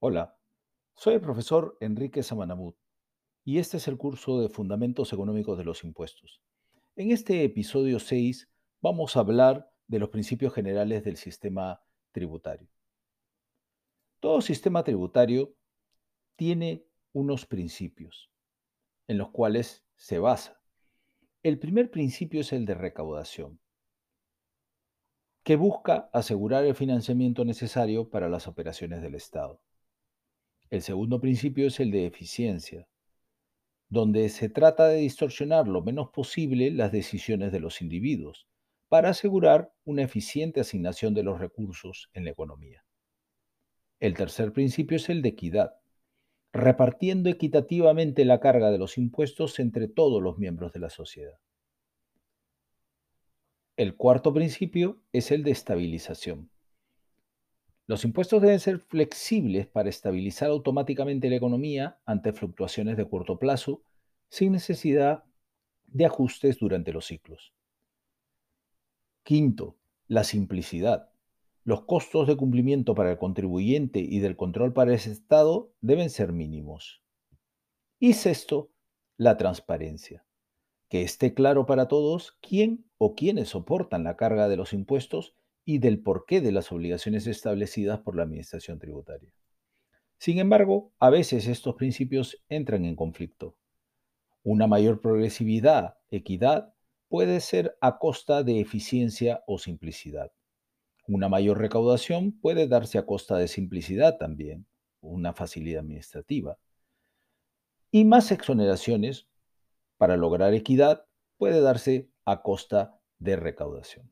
Hola, soy el profesor Enrique Samanamut y este es el curso de Fundamentos Económicos de los Impuestos. En este episodio 6 vamos a hablar de los principios generales del sistema tributario. Todo sistema tributario tiene unos principios en los cuales se basa. El primer principio es el de recaudación, que busca asegurar el financiamiento necesario para las operaciones del Estado. El segundo principio es el de eficiencia, donde se trata de distorsionar lo menos posible las decisiones de los individuos para asegurar una eficiente asignación de los recursos en la economía. El tercer principio es el de equidad, repartiendo equitativamente la carga de los impuestos entre todos los miembros de la sociedad. El cuarto principio es el de estabilización, los impuestos deben ser flexibles para estabilizar automáticamente la economía ante fluctuaciones de corto plazo, sin necesidad de ajustes durante los ciclos. Quinto, la simplicidad. Los costos de cumplimiento para el contribuyente y del control para el Estado deben ser mínimos. Y sexto, la transparencia. Que esté claro para todos quién o quiénes soportan la carga de los impuestos y del porqué de las obligaciones establecidas por la Administración tributaria. Sin embargo, a veces estos principios entran en conflicto. Una mayor progresividad, equidad, puede ser a costa de eficiencia o simplicidad. Una mayor recaudación puede darse a costa de simplicidad también, una facilidad administrativa. Y más exoneraciones, para lograr equidad, puede darse a costa de recaudación.